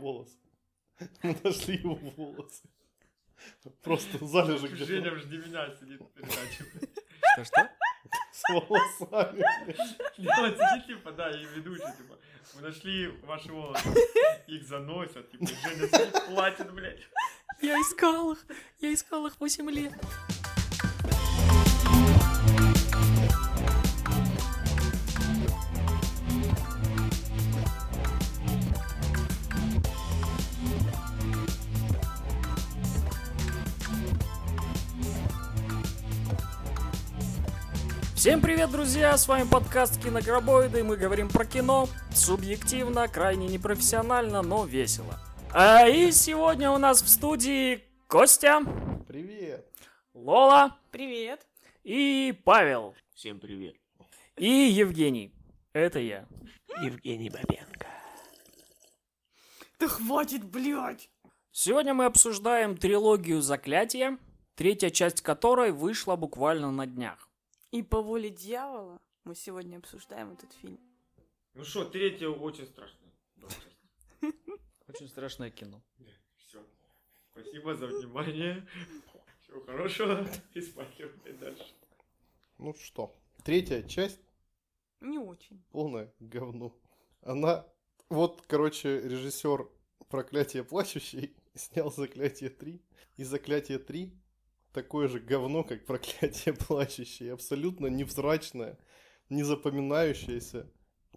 волосы. Мы нашли его волосы. Просто залежи где-то Женя жди меня сидит в передаче. Что-что? с волосами. блядь. И он сидит, типа, да, и ведущий, типа, мы нашли ваши волосы. Их заносят, типа, Женя сидит, платит, блядь. Я искал их. Я искал их 8 лет. Всем привет, друзья! С вами подкаст Киногробоиды. Мы говорим про кино субъективно, крайне непрофессионально, но весело. А и сегодня у нас в студии Костя, Привет. Лола Привет. и Павел. Всем привет. И Евгений. Это я. Евгений Бабенко. Да хватит, блядь. Сегодня мы обсуждаем трилогию «Заклятие», третья часть которой вышла буквально на днях. И по воле дьявола мы сегодня обсуждаем этот фильм. Ну что, третье очень страшное. Очень страшное кино. Все. Спасибо за внимание. Всего хорошего. И спать дальше. Ну что, третья часть Не очень. полное говно. Она... Вот, короче, режиссер «Проклятие плачущий» снял «Заклятие 3». И «Заклятие 3» такое же говно, как «Проклятие плачущий». Абсолютно невзрачное, незапоминающееся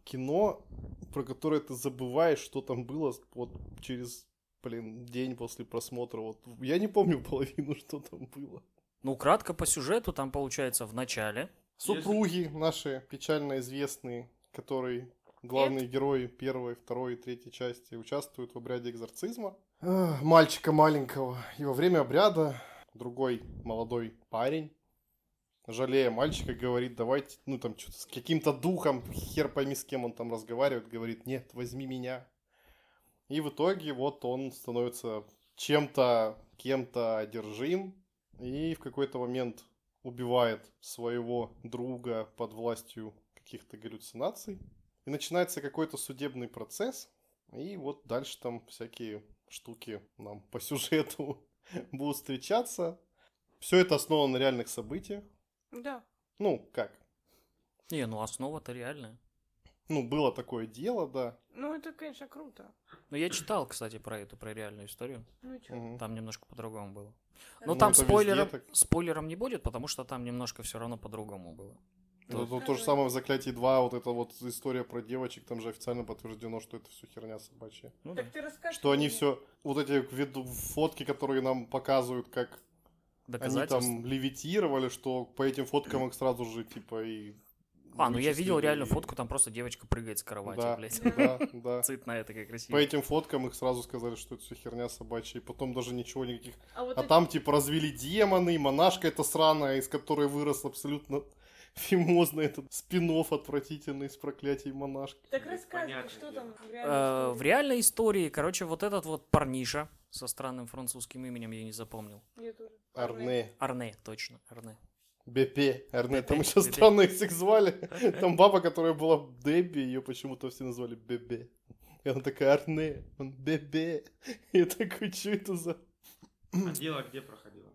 кино, про которое ты забываешь, что там было вот через, блин, день после просмотра. Вот я не помню половину, что там было. Ну, кратко по сюжету, там получается в начале. Супруги наши печально известные, которые главные герои первой, второй и третьей части участвуют в обряде экзорцизма. Мальчика маленького. И во время обряда другой молодой парень, жалея мальчика, говорит, давайте, ну там что-то с каким-то духом, хер пойми с кем он там разговаривает, говорит, нет, возьми меня. И в итоге вот он становится чем-то, кем-то одержим, и в какой-то момент убивает своего друга под властью каких-то галлюцинаций. И начинается какой-то судебный процесс. И вот дальше там всякие штуки нам по сюжету будут встречаться. Все это основано на реальных событиях. Да. Ну, как? Не, ну основа-то реальная. Ну, было такое дело, да. Ну, это, конечно, круто. Ну, я читал, кстати, про эту, про реальную историю. Ну, чё? Там немножко по-другому было. Ну, Но там везде спойлером, так. спойлером не будет, потому что там немножко все равно по-другому было. Ну, Да. то, то же самое в «Заклятии 2», вот эта вот история про девочек, там же официально подтверждено, что это все херня собачья. Ну да, Так ты расскажи. Что они все, вот эти виду- фотки, которые нам показывают, как они там левитировали, что по этим фоткам их сразу же, типа, и... А, ну я видел реально и- фотку, там просто девочка прыгает с кровати, Да, блядь. да, да. Цветная такая По красивая. этим фоткам их сразу сказали, что это все херня собачья, и потом даже ничего никаких... А, вот А эти- там, типа, развели демоны, монашка эта сраная, из которой вырос абсолютно фимозный этот спин отвратительный из проклятий монашки. Так рассказывай, что там в Э, реальной В реальной истории, короче, вот этот вот парниша со странным французским именем я не запомнил. истории? Я тоже. Арне, Арне, точно, Арне. БП, Арне, там Бепе, еще Бепе. странно их всех звали. Там баба, которая была Дебби, ее почему-то все назвали Бебе. И она такая, Арне, он Бебе. И я такой, что это за... А дело где проходило?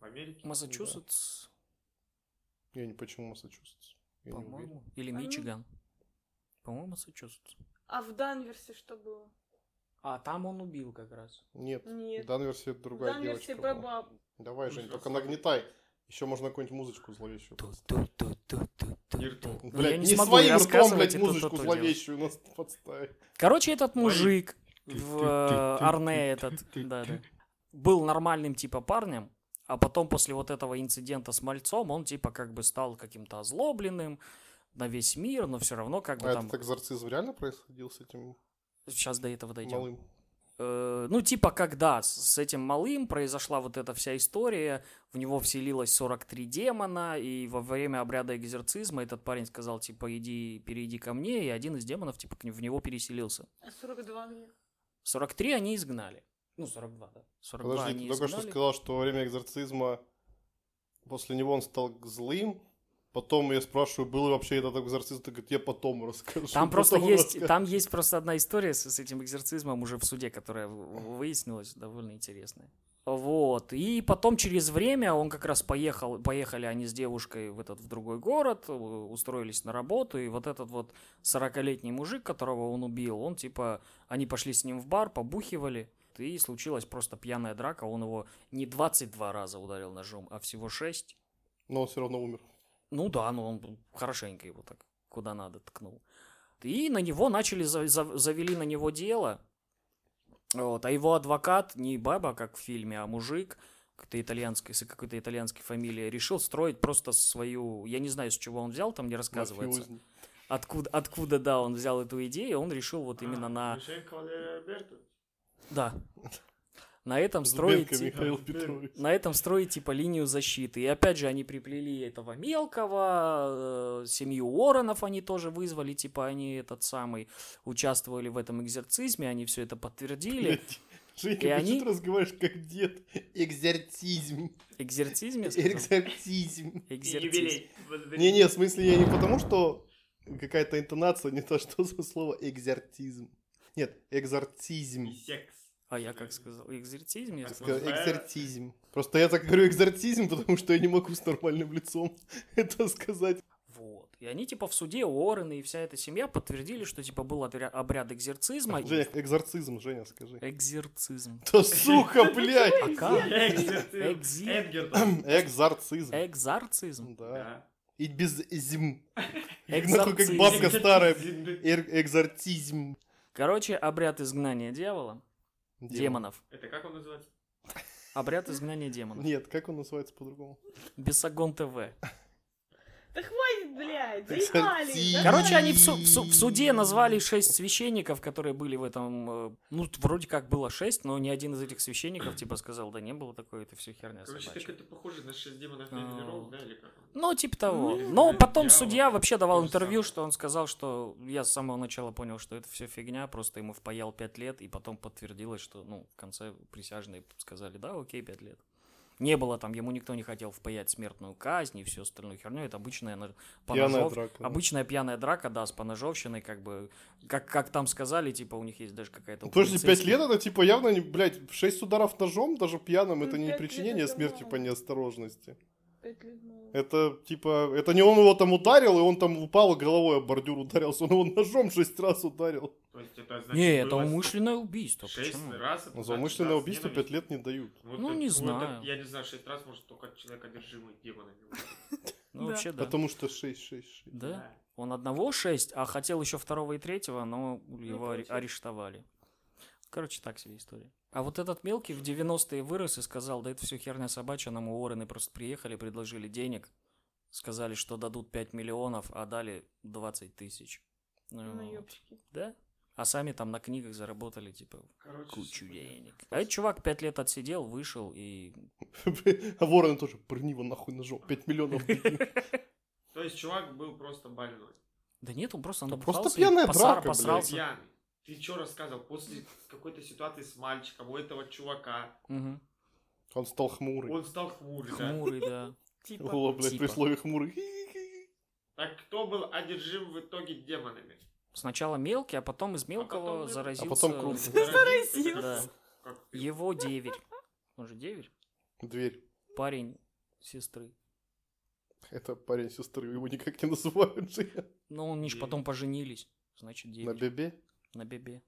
В Америке? Массачусетс, Я не почему Массачусетс. По-моему, или А ну. Мичиган. По-моему, Массачусетс. А в Данверсе что было? А там он убил как раз. Нет, Нет. в Данверсе это В другая Данверсе девочка была. баба. Давай, Ну, Жень, только нагнетай. Еще можно какую-нибудь музычку зловещую. Нирту. Ну, не, своим ртом, рассказывать блядь, и то, то, музычку то зловещую нас подставить. Короче, этот мужик в Арне этот, да, да, был нормальным типа парнем, а потом после вот этого инцидента с мальцом он типа как бы стал каким-то озлобленным на весь мир, но все равно как бы А там... этот экзорцизм реально происходил с этим Сейчас до этого дойдем. малым? Э, ну, типа, когда с- этим малым произошла вот эта вся история, в него вселилось 43 демона, и во время обряда экзорцизма этот парень сказал, типа, иди, перейди ко мне, и один из демонов, типа, в него переселился. А 42 где? 43 они изгнали. Ну, 42, да. 42 Подожди, они ты только что сказал, что во время экзорцизма после него он стал злым, Потом я спрашиваю, был ли вообще этот экзорцист, он говорит, я потом расскажу. Там просто потом есть, расскажу». там есть просто одна история с, с этим экзорцизмом уже в суде, которая выяснилась, довольно интересная. Вот. И потом через время он как раз поехал, поехали они с девушкой в этот в другой город, устроились на работу, и вот этот вот 40-летний мужик, которого он убил, он типа, они пошли с ним в бар, побухивали, и случилась просто пьяная драка, он его не 22 раза ударил ножом, а всего 6. Но он все равно умер. Ну да, ну он хорошенько его так куда надо ткнул. И на него начали, за- за- завели на него дело. Вот, а его адвокат, не баба, как в фильме, а мужик, какой-то итальянской, с какой-то итальянской фамилией, решил строить просто свою... Я не знаю, с чего он взял, там не рассказывается. Откуда, откуда, да, он взял эту идею, он решил вот именно А, на... Да. На этом строить... Типа- Михаил Петрович. на этом строить типа линию защиты. И опять же они приплели этого мелкого, э, семью Уорренов они тоже вызвали, типа они этот самый участвовали в этом экзорцизме, они все это подтвердили. Блядь, Женька, И они- ты разговариваешь как дед? Экзорцизм. Экзорцизм, я сказал? Экзорцизм. Экзорцизм. Юбилей. Возбудить. Не-не, в смысле, я не потому, что какая-то интонация, не то, что за слово экзортизм. Нет, экзорцизм. И секс. А я как сказал? Экзорцизм я сказал? Сказал Экзортизм. Просто я так говорю экзортизм, потому что я не могу с нормальным лицом это сказать. Вот. И они типа в суде Уоррены и вся эта семья подтвердили, что типа был обряд экзорцизма. Женя, экзорцизм, Женя, скажи. Экзорцизм. Да сука, блядь! А как? Экзорцизм. Эдгертон. Экзорцизм. Экзорцизм. Да. И без зим. Нахуй как Экзорцизм. бабка старая. Экзорцизм. Короче, обряд изгнания дьявола. Демонов. Это как он называется? Обряд изгнания демонов. Нет, как он называется по-другому? Бесогон ТВ. Да хватит, блядь, заебали. Короче, они в, су- в су- в суде назвали шесть священников, которые были в этом... э, Ну, вроде как было шесть, но ни один из этих священников типа сказал, да не было такое, это все херня Короче, так собачья. это похоже на шесть демонов А. Венеров, да, или как? Ну, типа того. Ну, Но потом судья вообще давал интервью, что он сказал, что я с самого начала понял, что это все фигня, просто ему впаял пять лет, и потом подтвердилось, что, ну, в конце присяжные сказали, да, окей, пять лет. Не было там, ему никто не хотел впаять смертную казнь и всю остальную херню. Это обычная на- Пьяная поножов- драка. да. Обычная пьяная драка, да, с поножовщиной, как бы, как, как там сказали, типа, у них есть даже какая-то... у Подожди, пять полицейских- лет это типа явно, не, блядь, шесть ударов ножом, даже пьяным, Ну, это не причинение смерти по неосторожности. Это типа, это не он его там ударил, и он там упал и головой об бордюр ударился, он его ножом шесть раз ударил. То есть это значит, Не, это умышленное убийство. Шесть Почему? раз. это За умышленное убийство пять лет не дают. Вот Ну, это- не вот это- знаю. я не знаю, шесть раз может только человек одержимый демонами. Ну, вообще, да. Потому что шесть, шесть, шесть. Да? Он одного шесть, а хотел еще второго и третьего, но его аре- получилось. арештовали. Короче, так себе история. А вот этот мелкий в 90-е вырос и сказал, да это все херня собачья, нам Уоррены просто приехали, предложили денег, сказали, что дадут 5 миллионов, а дали 20 тысяч. Ну, Ну, ёпчики. Да? А сами там на книгах заработали, типа, Короче, кучу всё денег. А этот чувак 5 лет отсидел, вышел и... А вороны тоже, прыгни его нахуй ножом, пять миллионов. дадим». То есть чувак был просто больной. Да нет, он просто набухался просто пьяная драка, посрался. Пьяный. Ты что рассказывал? После какой-то ситуации с мальчиком, у этого чувака, Мгм. Он стал хмурый. он стал хмурый, да? Хмурый, да. Типа. О, блядь, при Типа. слове хмурый. Так кто был одержим в итоге демонами? Сначала мелкий, а потом из мелкого потом мы- заразился... А потом крупный. Заразился. Да. Как- Его деверь. Он же деверь? Дверь. Парень сестры. Это парень сестры, его никак не называют же. Ну, они же потом поженились. Значит, На деверь. бебе. На бебе.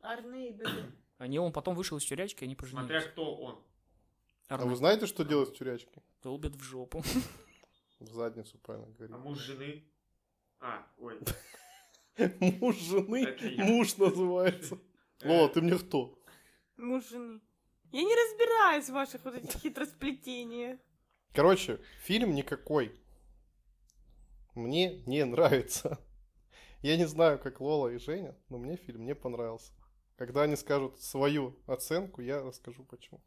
Арны и бебе. Они, он потом вышел из тюрячки, они Смотря поженились. кто он. А Арне вы знаете, что делать в тюрячке? долбит в жопу. В задницу, правильно говорить. А муж жены? А, ой. Муж жены, муж называется. Лола, ты мне кто? Муж жены. Я не разбираюсь в ваших вот этих хитросплетениях. Короче, фильм никакой. Мне не нравится. Я не знаю, как Лола и Женя, но мне фильм не понравился. Когда они скажут свою оценку, я расскажу почему.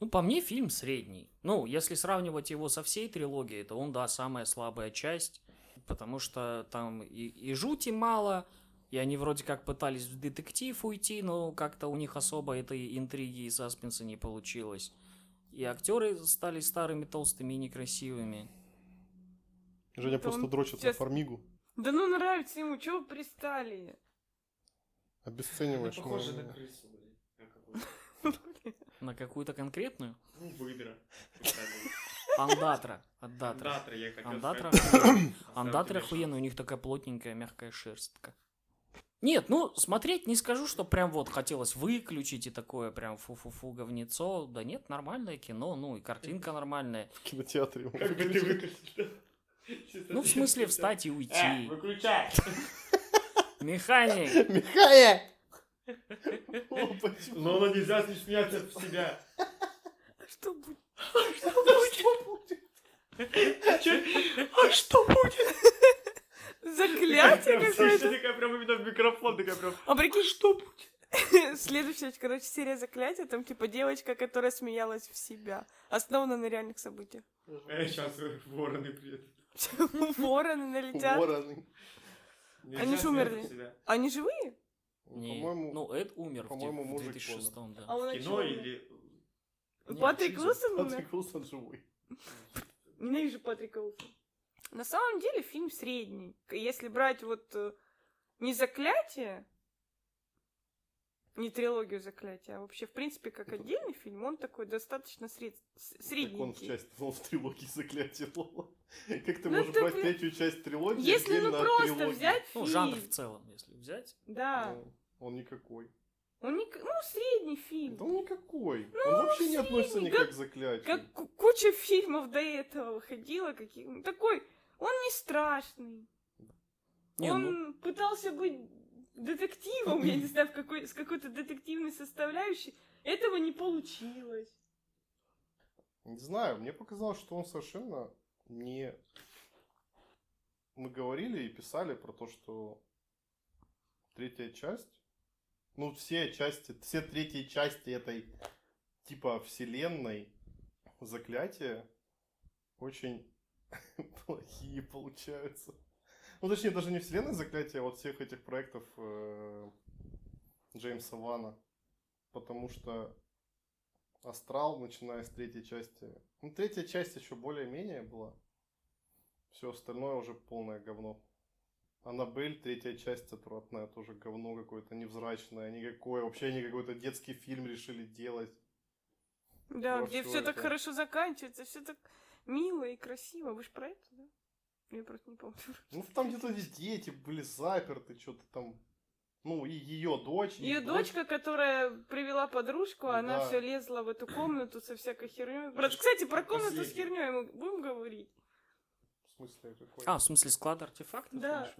Ну, по мне, фильм средний. Ну, если сравнивать его со всей трилогией, то он, да, самая слабая часть. Потому что там и, и жути мало, и они вроде как пытались в детектив уйти, но как-то у них особо этой интриги и саспенса не получилось. И актеры стали старыми, толстыми и некрасивыми. Женя Это просто он дрочит на сейчас- фармигу. Да ну нравится ему, чего вы пристали? Обесцениваешь. Похоже ну, на крысу, блин. На какую-то конкретную? Ну, выдра. Андатра. Андатра. Андатра, я хотел Андатра Андатра охуенная, у них такая плотненькая, мягкая шерстка. Нет, ну, смотреть не скажу, что прям вот хотелось выключить и такое прям фу-фу-фу говнецо. Да нет, нормальное кино, ну и картинка нормальная. В кинотеатре. Как бы ты выключил? Ну, в смысле, встать и Э, уйти. выключай! Механик! Почему? Но оно нельзя не смеяться в себя. А что будет? А что будет? Заклятие какое-то? такая прям именно в микрофон, такая прям... А прикинь, что будет? Следующая, короче, серия заклятия, там типа девочка, которая смеялась в себя. Основана на реальных событиях. Э, сейчас вороны приедут. Вороны налетят. Вороны. Они же умерли. Они живые? Не, По-моему, ну, Эд умер в по-моему, в мужик 2006 да. А он кино или... Не, Патрик. Уилсон умер? Патрик Уилсон живой. Ненавижу Патрика Уилсона. На самом деле фильм средний. Если брать вот э, не заклятие, не трилогию заклятия, а вообще, в принципе, как отдельный фильм, он такой достаточно сред... с- Так он в часть, он в трилогии заклятия Лола. Как ты Ну, можешь ты брать третью часть трилогии Если ну просто трилогии? взять Ну, фильм, жанр в целом, если взять. да, Ну, Он никакой. он не... ну, средний фильм. Да он никакой. он вообще не относится средний, никак к заклятию. Как ку- куча фильмов до этого выходила, каких ну, такой, он не страшный. Не, он ну, пытался быть детективом, я не знаю, в какой, с какой-то детективной составляющей. Этого не получилось. Не знаю, мне показалось, что он совершенно не... Мы говорили и писали про то, что третья часть, ну все части, все третьи части этой типа вселенной заклятия очень плохие получаются. Ну, точнее, даже не вселенная заклятия, а вот всех этих проектов э, Джеймса Вана. Потому что Астрал, начиная с третьей части. Ну, третья часть еще более-менее была. Все остальное уже полное говно. Аннабель, третья часть отвратная, тоже говно какое-то невзрачное, никакое. Вообще они какой-то детский фильм решили делать. Да, Во где все так хорошо заканчивается, все так мило и красиво. Вы же про это, да? Я просто не помню. Ну, там где-то дети были заперты, что-то там. Ну, и ее дочь. Ее дочка, которая привела подружку, она Да. все лезла в эту комнату со всякой херней. Брат, кстати, про комнату с Последний. херней мы будем говорить. В смысле, какой? а, в смысле склад артефактов? Да.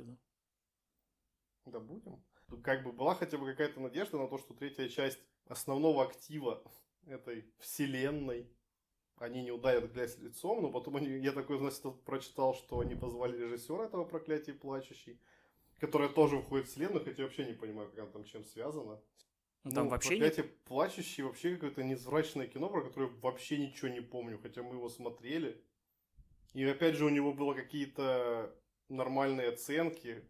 Да будем. Ну, Как бы была хотя бы какая-то надежда на то, что третья часть основного актива этой вселенной они не ударят грязь лицом, но потом они, я такой, значит, прочитал, что они позвали режиссера этого проклятия плачущий, которая тоже входит в вселенную, хотя я вообще не понимаю, как она там чем связана. Ну, Там Ну, вообще нет. проклятие плачущий вообще какое-то незврачное кино, про которое вообще ничего не помню, хотя мы его смотрели. И опять же у него было какие-то нормальные оценки.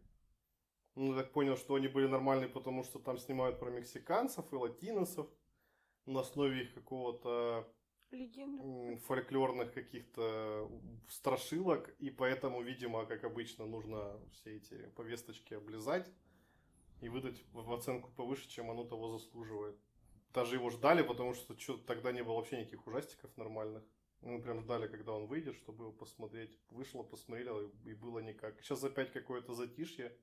Ну, я так понял, что они были нормальные, потому что там снимают про мексиканцев и латиносов на основе их какого-то Легенда. м, фольклорных каких-то страшилок, и поэтому, видимо, как обычно, нужно все эти повесточки облизать и выдать в оценку повыше, чем оно того заслуживает. Даже его ждали, потому что что тогда не было вообще никаких ужастиков нормальных. Мы прям ждали, когда он выйдет, чтобы его посмотреть. Вышло, посмотрел, и и было никак. Сейчас опять какое-то затишье.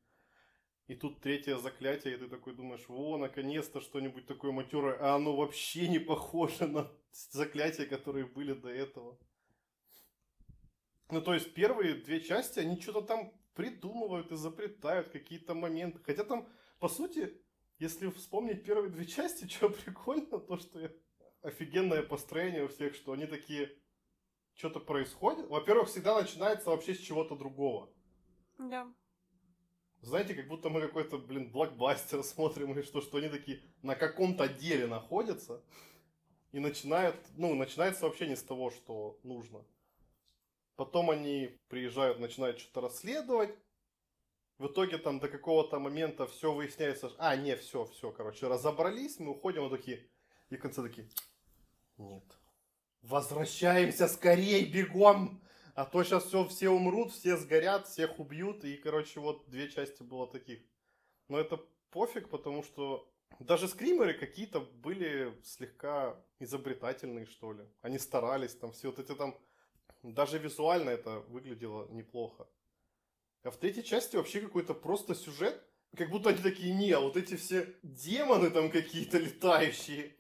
И тут третье заклятие, и ты такой думаешь, во, наконец-то что-нибудь такое матерое, а оно вообще не похоже на заклятия, которые были до этого. Ну, то есть первые две части, они что-то там придумывают, изобретают какие-то моменты. Хотя там, по сути, если вспомнить первые две части, что прикольно, то, что офигенное построение у всех, что они такие, что-то происходит. Во-первых, всегда начинается вообще с чего-то другого. Да. Знаете, как будто мы какой-то, блин, блокбастер смотрим или что, что они такие на каком-то деле находятся и начинают, ну, начинается вообще не с того, что нужно. Потом они приезжают, начинают что-то расследовать. В итоге там до какого-то момента все выясняется. А, не, все, все, короче, разобрались, мы уходим, вот такие. И в конце такие, нет. Возвращаемся скорей, бегом! А то сейчас все, все умрут, все сгорят, всех убьют, и, короче, вот две части было таких. Но это пофиг, потому что даже скримеры какие-то были слегка изобретательные, что ли. Они старались, там все вот эти там... Даже визуально это выглядело неплохо. А в третьей части вообще какой-то просто сюжет, как будто они такие, не, вот эти все демоны там какие-то летающие,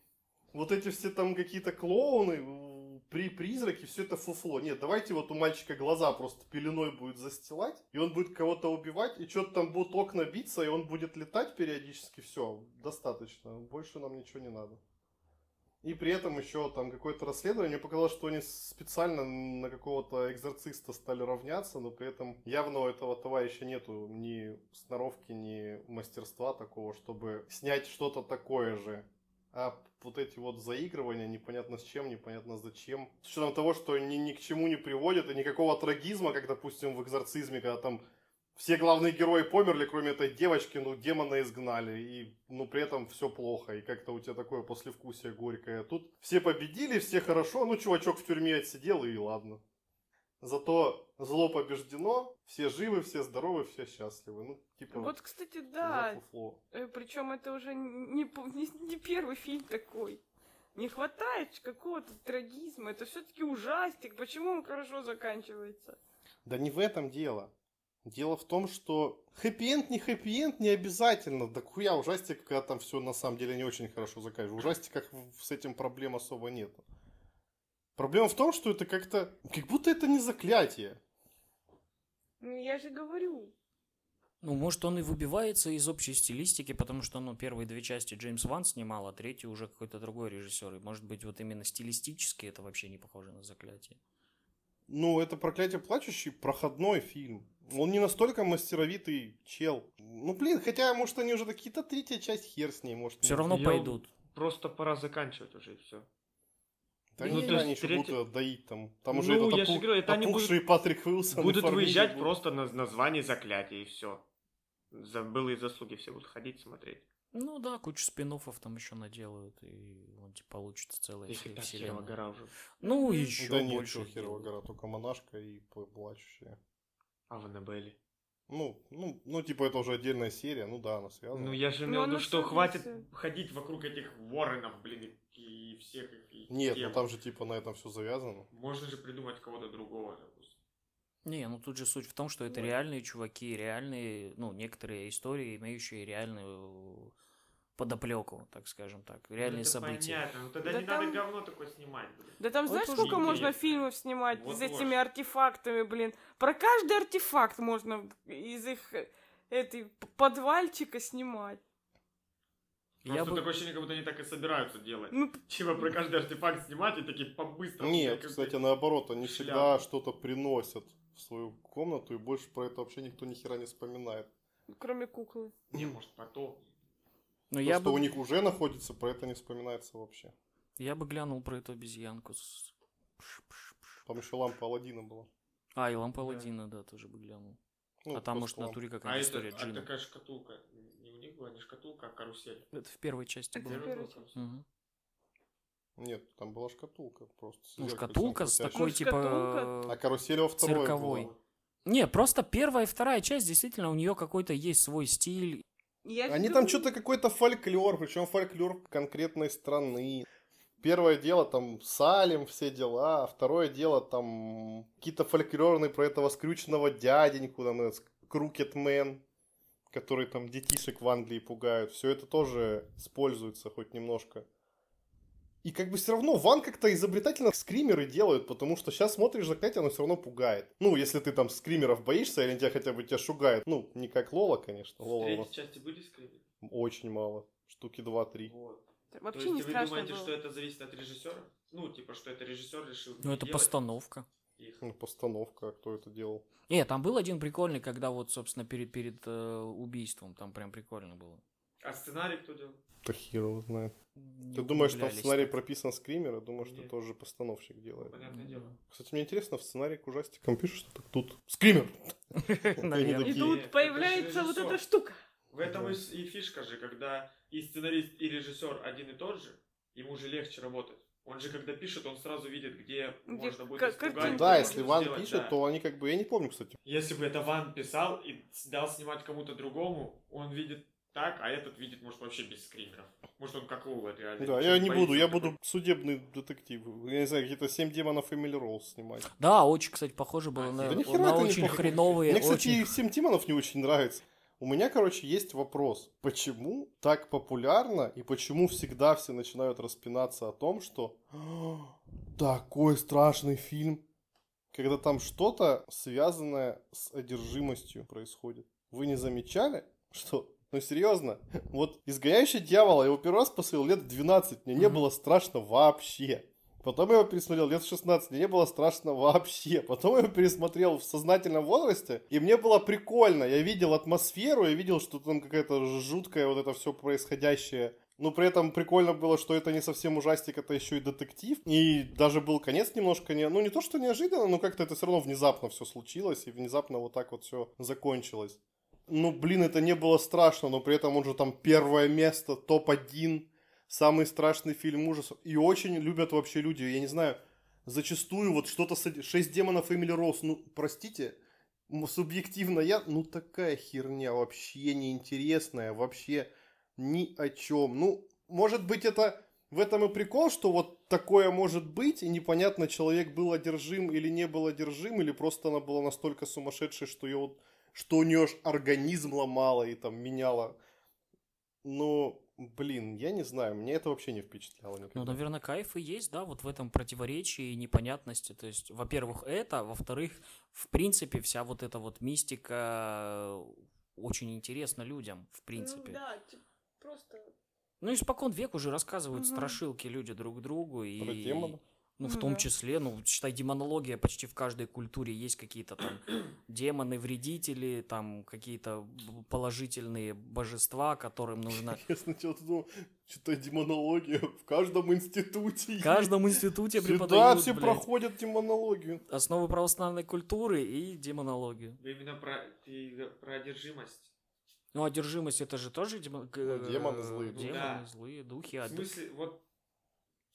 вот эти все там какие-то клоуны, при призраки, все это фуфло. Нет, давайте вот у мальчика глаза просто пеленой будет застилать, и он будет кого-то убивать, и что-то там будут окна биться, и он будет летать периодически. Все, достаточно. Больше нам ничего не надо. И при этом еще там какое-то расследование. Показалось, что они специально на какого-то экзорциста стали равняться, но при этом явно у этого товарища нету ни сноровки, ни мастерства такого, чтобы снять что-то такое же. А вот эти вот заигрывания, непонятно с чем, непонятно зачем. С учетом того, что ни, ни к чему не приводят, и никакого трагизма, как, допустим, в экзорцизме, когда там все главные герои померли, кроме этой девочки, ну, демона изгнали, и, ну, при этом все плохо, и как-то у тебя такое послевкусие горькое. Тут все победили, все хорошо, ну, чувачок в тюрьме отсидел, и ладно. Зато зло побеждено, все живы, все здоровы, все счастливы. Ну, типа, Вот, кстати, да. фуфло. Причем это уже не, не, не первый фильм такой. Не хватает какого-то трагизма. Это все-таки ужастик. Почему он хорошо заканчивается? Да не в этом дело. Дело в том, что хэппи-энд не хэппи-энд не обязательно. Да хуя ужастик, когда там все на самом деле не очень хорошо заканчивается. В ужастиках с этим проблем особо нет. Проблема в том, что это как-то... Как будто это не заклятие. Ну, я же говорю. Ну, может, он и выбивается из общей стилистики, потому что, ну, первые две части Джеймс Ван снимал, а третью уже какой-то другой режиссер. И, может быть, вот именно стилистически это вообще не похоже на заклятие. Ну, это «Проклятие плачущий» проходной фильм. Он не настолько мастеровитый чел. Ну, блин, хотя, может, они уже какие-то третья часть, хер с ней, может. Все равно Я- пойдут. Просто пора заканчивать уже и все. Да Ну, не, то есть они еще третий- будут доить там. Там Ну, уже этот я же опу- говорю, это они опухший Патрик Уилсон. Будут выезжать будут. просто на название заклятия и все. За былые заслуги все будут ходить смотреть. Ну да, кучу спин там еще наделают, и он типа получится целая Их и все- так вселенная. гора уже. Ну, еще да нет, больше. чё, херова гора, только монашка и плачущая. А в Аннабелле. Ну, ну, ну, типа, это уже отдельная серия, ну да, она связана. Ну я же Ну, имел в оно виду, что хватит ходить вокруг этих воронов, блин, и, всех их. и Нет, тем. ну там же типа на этом все завязано. Можно же придумать кого-то другого, допустим. Не, ну тут же суть в том, что это Вот. реальные чуваки, реальные, ну, некоторые истории, имеющие реальную подоплеку, так скажем так, реальные это события. понятно, ну тогда Да не там- надо говно такое снимать, блин. Да там Вот знаешь, сколько можно интересно. фильмов снимать Вот с этими вот. артефактами, блин. Про каждый артефакт можно из их э, этой подвальчика снимать. Я Просто бы... такое ощущение, как будто они так и собираются делать. Ну, Чего про каждый артефакт снимать и такие по-быстрому. Нет, как- кстати, наоборот, они шляпу. всегда что-то приносят в свою комнату, и больше про это вообще никто ни хера не вспоминает. кроме куклы. Не, может, потом. Ну, То, я что бы... у них уже находится, про это не вспоминается вообще. Я бы глянул про эту обезьянку. с- Там еще лампа Алладина была. А, и лампа Аладдина, да, тоже бы глянул. Ну, а там, может, в натуре А какая-то это история а Джина. такая шкатулка. Не у них была не шкатулка, а карусель. Это в первой части Это было. Нет, там была шкатулка просто. Ну, шкатулка с такой, Ну, типа... шкатулка. А карусель во второй цирковой. была. Не, просто первая и вторая часть, действительно, у нее какой-то есть свой стиль. Я Они там говорю, что-то какой-то фольклор, причем фольклор конкретной страны. Первое дело там Салим, все дела, а второе дело там какие-то фольклорные про этого скрюченного дяденьку, там этот Крукетмен, который там детишек в Англии пугают. Все это тоже используется хоть немножко. И как бы все равно Ван как-то изобретательно скримеры делают, потому что сейчас смотришь заклятие, оно все равно пугает. Ну, если ты там скримеров боишься, или тебя хотя бы тебя шугает. Ну, не как Лола, конечно. В Лола у третьей нас части были скрипы? очень мало. Штуки 2-3. Вот. То Вообще есть не вы страшно думаете, было. что это зависит от режиссера? Ну, типа, что это режиссер решил Ну, это делать постановка. их. Ну, постановка, кто это делал. Не, там был один прикольный, когда вот, собственно, перед, перед э, убийством, там прям прикольно было. А сценарий кто делал? Да хер его знает. Не Ты думаешь, что в сценарии так. прописан скример? Я думаю, что тоже постановщик делает. Понятное дело. Кстати, мне интересно, в сценарии к ужастикам пишут, что так тут скример. И тут появляется вот эта штука. В этом Да. и, и фишка же, когда и сценарист, и режиссер один и тот же, ему же легче работать. Он же когда пишет, он сразу видит, где, Где можно будет ка- испугать. картинки Да, если Ван сделать, пишет, да. то они как бы, я не помню, кстати. Если бы это Ван писал и дал снимать кому-то другому, он видит так, а этот видит, может, вообще без скримеров. Может, он как Лола реально. Да, я не буду, я буду судебный детектив. Я не знаю, какие-то семь демонов Эмили Роуз снимать. Да, очень, кстати, похоже было Да на, хера на очень похоже. хреновые, Мне, кстати, очень... семь демонов не очень нравится. У меня, короче, есть вопрос. Почему так популярно и почему всегда все начинают распинаться о том, что «А, такой страшный фильм, когда там что-то связанное с одержимостью происходит. Вы не замечали, что ну серьезно, вот изгоняющий дьявола, его первый раз посмотрел лет в 12, мне не было страшно вообще. Потом я его пересмотрел лет в 16, мне не было страшно вообще. Потом я его пересмотрел в сознательном возрасте, и мне было прикольно. Я видел атмосферу, я видел, что там какая-то жуткая вот это все происходящее. Но при этом прикольно было, что это не совсем ужастик, это еще и детектив. И даже был конец немножко не... Ну, не то, что неожиданно, но как-то это все равно внезапно все случилось, и внезапно вот так вот все закончилось. Ну, блин, это не было страшно, но при этом он же там первое место, топ-1, самый страшный фильм ужасов. И очень любят вообще люди, я не знаю, зачастую вот что-то с... «Шесть демонов Эмили Роуз», ну, простите, субъективно я, ну, такая херня вообще неинтересная, вообще ни о чем. Ну, может быть, это в этом и прикол, что вот такое может быть, и непонятно, человек был одержим или не был одержим, или просто она была настолько сумасшедшей, что ее что у нее организм ломало и там меняло. Ну, блин, я не знаю, мне это вообще не впечатляло никогда. Ну, наверное, кайф и есть, да, вот в этом противоречии и непонятности. То есть, во-первых, это, во-вторых, в принципе, вся вот эта вот мистика очень интересна людям, в принципе. Ну да, типа, просто... Ну, испокон век уже рассказывают Мгм. страшилки люди друг другу. И... Про демонов? Ну, в Ну том да. числе, ну, считай, демонология почти в каждой культуре есть какие-то там демоны-вредители, там какие-то положительные божества, которым нужно... Я сначала думал, что-то демонология в каждом институте. В каждом институте преподают, все блядь, проходят демонологию. основы православной культуры и демонологию. Вы именно про, ты про одержимость. Ну, одержимость это же тоже демон- Ну, демоны злые э, духи. Демоны Да. злые духи. В смысле, вот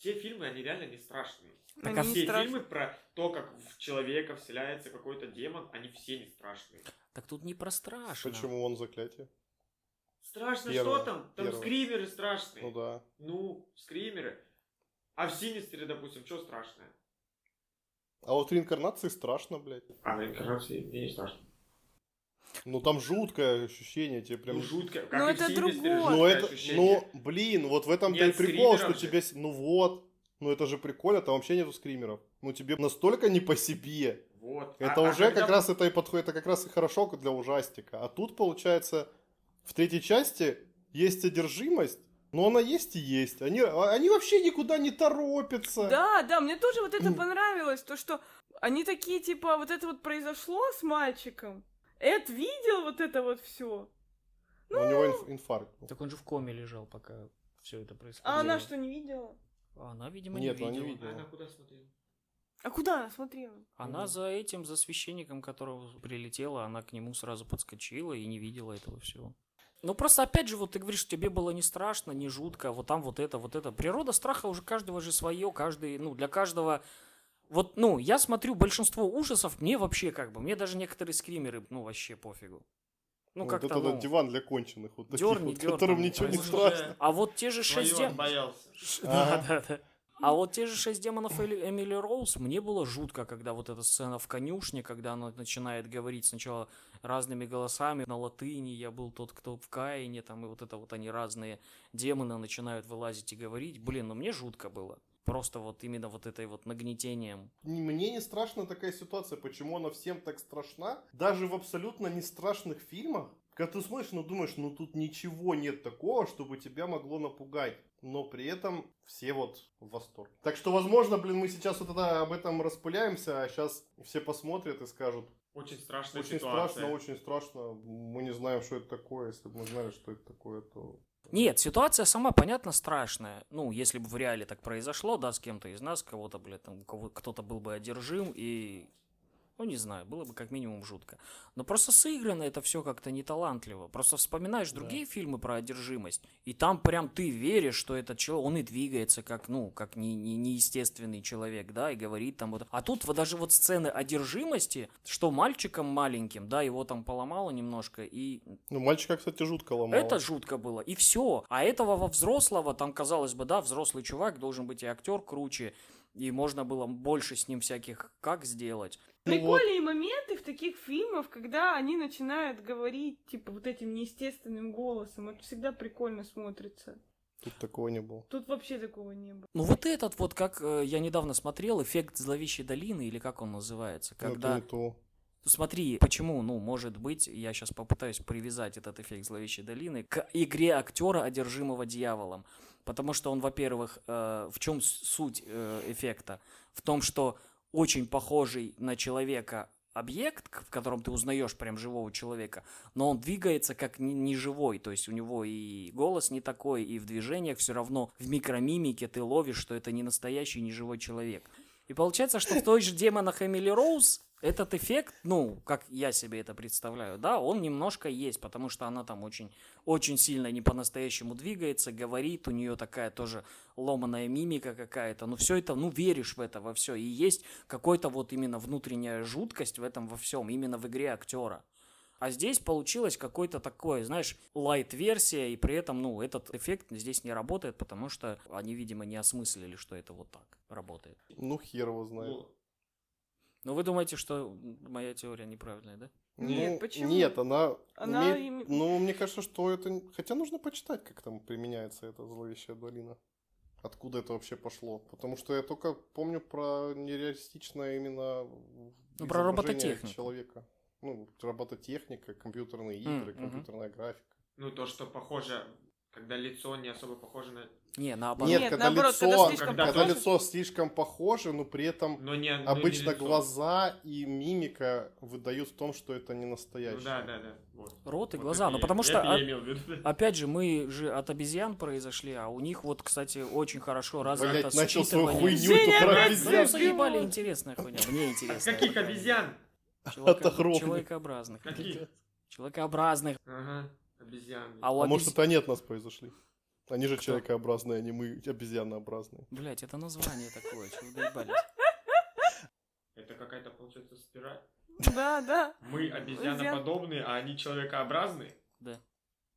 те фильмы, они реально не страшные. Так, Они а не Все страшны. фильмы про то, как в человека вселяется какой-то демон, они все не страшные. Так тут не про страшно. Почему он заклятие? Страшно Первое, что там? Там первое. скримеры страшные. Ну да. Ну, скримеры. А в Синистере, допустим, что страшное? А вот реинкарнации страшно, блядь. А на инкарнации мне не страшно. Ну там жуткое ощущение, тебе прям... Ну, жутко. Как Ну, это другое. Ну жуткое это, ощущение. ну, блин, вот в этом-то и Нет прикол, что тебе... Ну вот, ну это же прикольно, там вообще нету скримеров. Ну тебе настолько не по себе. Вот. Это А- а уже когда- как раз это и подходит, это как раз и хорошо для ужастика. А тут, получается, в третьей части есть одержимость, но она есть и есть. Они, а- они вообще никуда не торопятся. Да, да, мне тоже вот это понравилось, то, что они такие, типа, вот это вот произошло с мальчиком. Эд видел вот это вот все. Но у него инф- инфаркт. был. Так он же в коме лежал, пока все это происходило. А она что, не видела? А Она, видимо, Нет, не она не видела. видела. А она куда смотрела? А куда она смотрела? Она Мгм. за этим, за священником, которого прилетела, она к нему сразу подскочила и не видела этого всего. Ну просто опять же, вот ты говоришь, тебе было не страшно, не жутко, а вот там вот это, вот это. Природа страха уже каждого же свое, каждый, ну для каждого. Вот, ну, я смотрю большинство ужасов, мне вообще как бы, мне даже некоторые скримеры, ну, вообще пофигу. Ну, Вот как-то, это ну... диван для конченых, вот таких дёрни, вот, которым ну, ничего не страшно. же- А вот те же шесть Своё дем- боялся. Да, да, да. А вот те же шесть демонов Эмили Роуз, мне было жутко, когда вот эта сцена в конюшне, когда она начинает говорить сначала разными голосами на латыни, я был тот, кто в Каине, там, и вот это вот они разные демоны начинают вылазить и говорить. Блин, ну мне жутко было. Просто вот именно вот этой вот нагнетением. Мне не страшна такая ситуация, почему она всем так страшна. Даже в абсолютно не страшных фильмах, когда ты смотришь, ну думаешь, ну тут ничего нет такого, чтобы тебя могло напугать. Но при этом все вот в восторге. Так что, возможно, блин, мы сейчас вот это об этом распыляемся, а сейчас все посмотрят и скажут, Очень страшная очень ситуация. страшно, очень страшно, мы не знаем, что это такое. Если бы мы знали, что это такое, то... Нет, ситуация сама, понятно, страшная. Ну, если бы в реале так произошло, да, с кем-то из нас, кого-то, блядь, там, кого кто-то был бы одержим, и Ну, не знаю, было бы как минимум жутко. Но просто сыграно это все как-то неталантливо. Просто вспоминаешь другие фильмы про одержимость, и там прям ты веришь, что этот человек, он и двигается как, ну, как не, не, неестественный человек, да, и говорит там вот. А тут вот даже вот сцены одержимости, что мальчиком маленьким, да, его там поломало немножко, и Ну, мальчика, кстати, жутко ломало. это жутко было, и все. А этого во взрослого, там, казалось бы, да, взрослый чувак должен быть и актер круче, и можно было больше с ним всяких как сделать. Ну вот. Прикольные моменты в таких фильмах, когда они начинают говорить, типа, вот этим неестественным голосом. Это всегда прикольно смотрится. Тут такого не было. Тут вообще такого не было. Ну вот этот вот, как э, я недавно смотрел, эффект зловещей долины, или как он называется, Ну, когда... Это не то. Смотри, почему, ну, может быть, я сейчас попытаюсь привязать этот эффект зловещей долины к игре актера, одержимого дьяволом. Потому что он, во-первых, э, в чем суть э, эффекта? В том, что очень похожий на человека объект, в котором ты узнаешь прям живого человека, но он двигается как не живой, то есть у него и голос не такой, и в движениях все равно в микромимике ты ловишь, что это не настоящий, не живой человек. И получается, что в той же демонах Эмили Роуз этот эффект, ну, как я себе это представляю, да, он немножко есть, потому что она там очень, очень сильно не по-настоящему двигается, говорит, у нее такая тоже ломаная мимика какая-то, ну, все это, ну, веришь в это во все, и есть какой-то вот именно внутренняя жуткость в этом во всем, именно в игре актера. А здесь получилось какой-то такой, знаешь, лайт-версия, и при этом, ну, этот эффект здесь не работает, потому что они, видимо, не осмыслили, что это вот так работает. Ну, хер его знает. Ну, Но вы думаете, что моя теория неправильная, да? Нет, Ну, почему? Нет, она, Она имеет- им- Ну, мне кажется, что это... Хотя нужно почитать, как там применяется эта зловещая долина. Откуда это вообще пошло. Потому что я только помню про нереалистичное именно Ну, про робототехнику. человека. Ну, робототехника, компьютерные игры, мгм. компьютерная графика. ну, то, что похоже, когда лицо не особо похоже на... Не, наоборот. Нет, Нет, когда наоборот, лицо, когда слишком когда похоже. лицо слишком похоже, но при этом Но не, но не обычно лицо. глаза и мимика выдают в том, что это не настоящее. Ну да, да, да. Вот. Рот и Вот глаза. это Ну, я- потому что, это я а- имел в виду. Опять же, мы же от обезьян произошли, а у них вот, кстати, очень хорошо развито Блять, начал свою хуйню тут про Ну, обезьян. заебали, интересная хуйня. Мне интересно. каких обезьян? Человека-. Человекообразных. Каких? Человекообразных. Ага, обезьяны. А А может, обез- это они от нас произошли? Они же Кто? человекообразные, а не мы обезьянообразные. Блять, это название такое, чего вы доебались? Это какая-то, получается, спираль. Да, да. Мы обезьяноподобные, а они человекообразные? Да.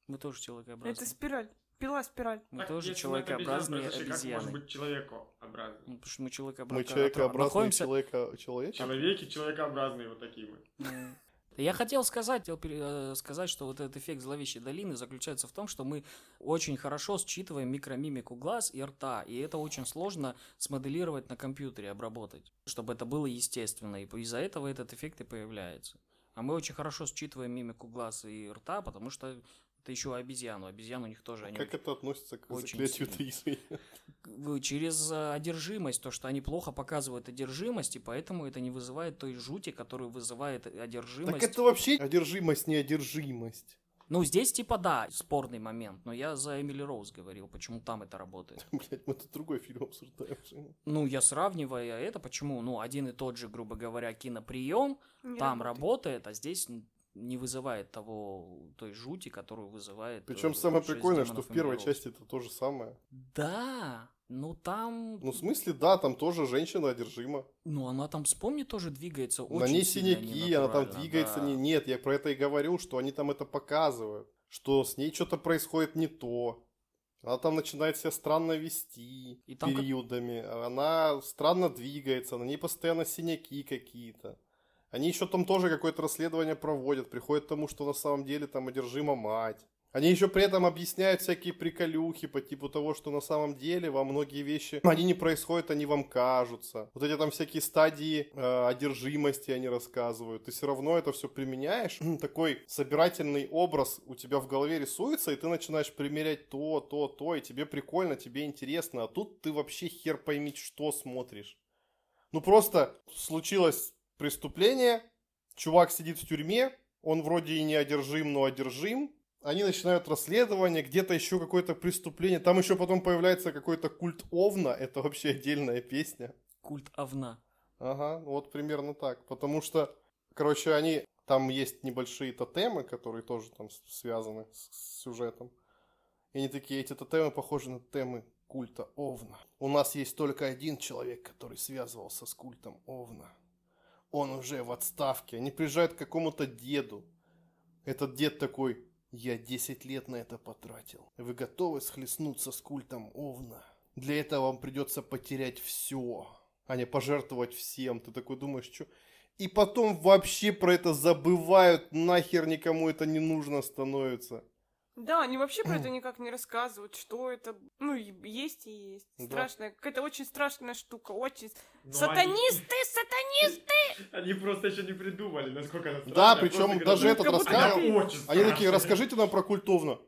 Мы тоже Это человекообразные. спираль. Пила спираль. Мы Так, тоже человекообразные произошли, Как может обезьяны. быть человекообразный? Ну, потому что мы Мы человекообразные. человекообразные находимся человека... человечки? Человеки человекообразные вот такие мы. Я хотел сказать, хотел э, сказать, что вот этот эффект зловещей долины заключается в том, что мы очень хорошо считываем микромимику глаз и рта, и это очень сложно смоделировать на компьютере, обработать, чтобы это было естественно, и из-за этого этот эффект и появляется. А мы очень хорошо считываем мимику глаз и рта, потому что это еще обезьяну. Обезьян у них тоже они Как это относится к Очень заклятию в- через э, одержимость, то, что они плохо показывают одержимость, и поэтому это не вызывает той жути, которую вызывает одержимость. Так это вообще одержимость, неодержимость. Ну, здесь типа да, спорный момент, но я за Эмили Роуз говорил, почему там это работает. Блять, мы тут другой фильм обсуждаем. Ну, я сравнивая это, почему, ну, один и тот же, грубо говоря, киноприем Не там работает. работает, а здесь не вызывает того, той жути, которую вызывает... Причем э, самое «Шесть прикольное, что в первой Эмили Роуз». части это то же самое. Да, ну там... Ну, в смысле, да, там тоже женщина одержима. Ну, она там, вспомни, тоже двигается очень На ней синяки, она там двигается. да. Не... Нет, я про это и говорил, что они там это показывают. Что с ней что-то происходит не то. Она там начинает себя странно вести И там как- периодами. Она странно двигается, на ней постоянно синяки какие-то. Они еще там тоже какое-то расследование проводят, приходят к тому, что на самом деле там одержима мать. Они еще при этом объясняют всякие приколюхи по типу того, что на самом деле вам многие вещи, они не происходят, они вам кажутся. Вот эти там всякие стадии э, одержимости они рассказывают. Ты все равно это все применяешь. Такой собирательный образ у тебя в голове рисуется, и ты начинаешь примерять то, то, то, и тебе прикольно, тебе интересно. А тут ты вообще хер пойми, что смотришь. Ну просто случилось преступление, чувак сидит в тюрьме, он вроде и не одержим, но одержим. Они начинают расследование, где-то еще какое-то преступление. Там еще потом появляется какой-то культ Овна, это вообще отдельная песня. Культ овна. Ага, вот примерно так. Потому что, короче, они... Там есть небольшие тотемы, которые тоже там связаны с, сюжетом. И они такие, эти тотемы похожи на тотемы культа Овна. У нас есть только один человек, который связывался с культом Овна. Он уже в отставке. Они приезжают к какому-то деду. Этот дед такой, я 10 лет на это потратил. Вы готовы схлестнуться с культом Овна? Для этого вам придется потерять все, а не пожертвовать всем. Ты такой думаешь, что... И потом вообще про это забывают, нахер никому это не нужно становится. Да, они вообще про это никак не рассказывают, что это, ну, есть и есть. Да. Страшная, какая-то очень страшная штука, очень... Но Сатанисты, сатанисты! Они, они просто еще не придумали, насколько она Да, причем даже «Ну, этот рассказал. они- очень Они такие, страшная». расскажите нам про культовно.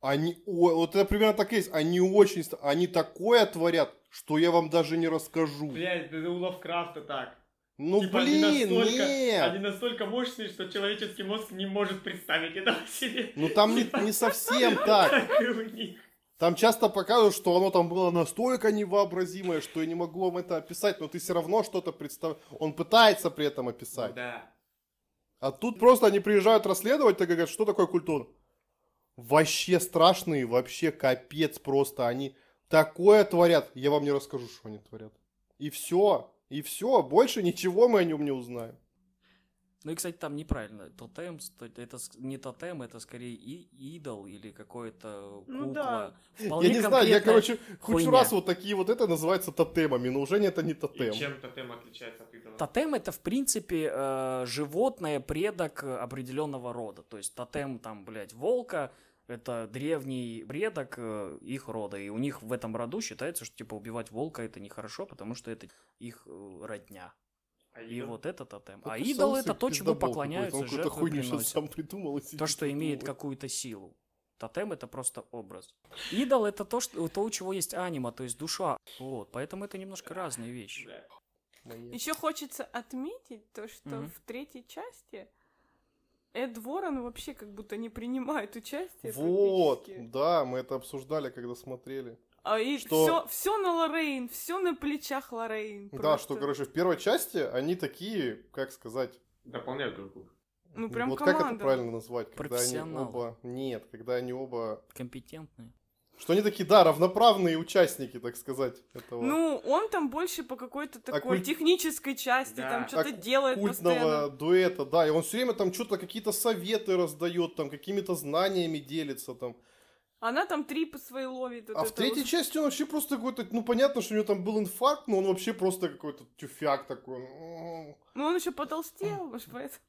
Они, вот это примерно так и есть. Они очень, они такое творят, что я вам даже не расскажу. Блядь, это у Лавкрафта так. Ну Типа, они блин, настолько- нет. Они настолько мощные, что человеческий мозг не может представить этого себе. Ну там не, не совсем так. Как и у них. Там часто показывают, что оно там было настолько невообразимое, что я не могу вам это описать, но ты все равно что-то представляешь. Он пытается при этом описать. Да. А тут просто они приезжают расследовать, так говорят, что такое культура? Вообще страшные, вообще капец просто. Они такое творят. Я вам не расскажу, что они творят. И все. И все. Больше ничего мы о нем не узнаем. Ну и, кстати, там неправильно. Тотем, это не тотем, это скорее и, идол или какой-то кукла. Ну да. Вполне я не знаю, я, короче, кучу хуйня. раз вот такие вот это называются тотемами, но уже не это не И тотем. чем тотем отличается от идола? Тотем это, в принципе, э, животное, предок определенного рода. То есть тотем, там, блядь, волка, это древний предок э, их рода. И у них в этом роду считается, что, типа, убивать волка это нехорошо, потому что это их э, родня. А И идол? вот это тотем. Это А идол это то, чему поклоняются. Он жертвы хуйню приносят. сам придумал. и То, что имеет какую-то силу. Тотем это просто образ. Идол это то, что, то, у чего есть анима, то есть душа. Вот, поэтому это немножко разные вещи. Еще хочется отметить то, что Мгм. в третьей части Эд Ворон вообще как будто не принимает участие Вот, да, мы это обсуждали, когда смотрели. А и Что- все, все на Лоррейн, все на плечах Лоррейн. Да, просто. что, короче, в первой части они такие, как сказать, Дополняют друг друга. Ну, прям вот команда. как это правильно назвать, когда они оба... Нет, когда они оба... Компетентные. Что они такие, да, равноправные участники, так сказать, этого Ну, он там больше по какой-то такой культ- технической части, Да. там что-то А делает культного постоянно. дуэта, да, и он все время там что-то, какие-то советы раздает, там, какими-то знаниями делится, там. Она там трипы свои ловит. вот А в третьей вот. части он вообще просто какой-то, ну, понятно, что у него там был инфаркт, но он вообще просто какой-то тюфяк такой. м. Ну, он еще потолстел, может, поэтому.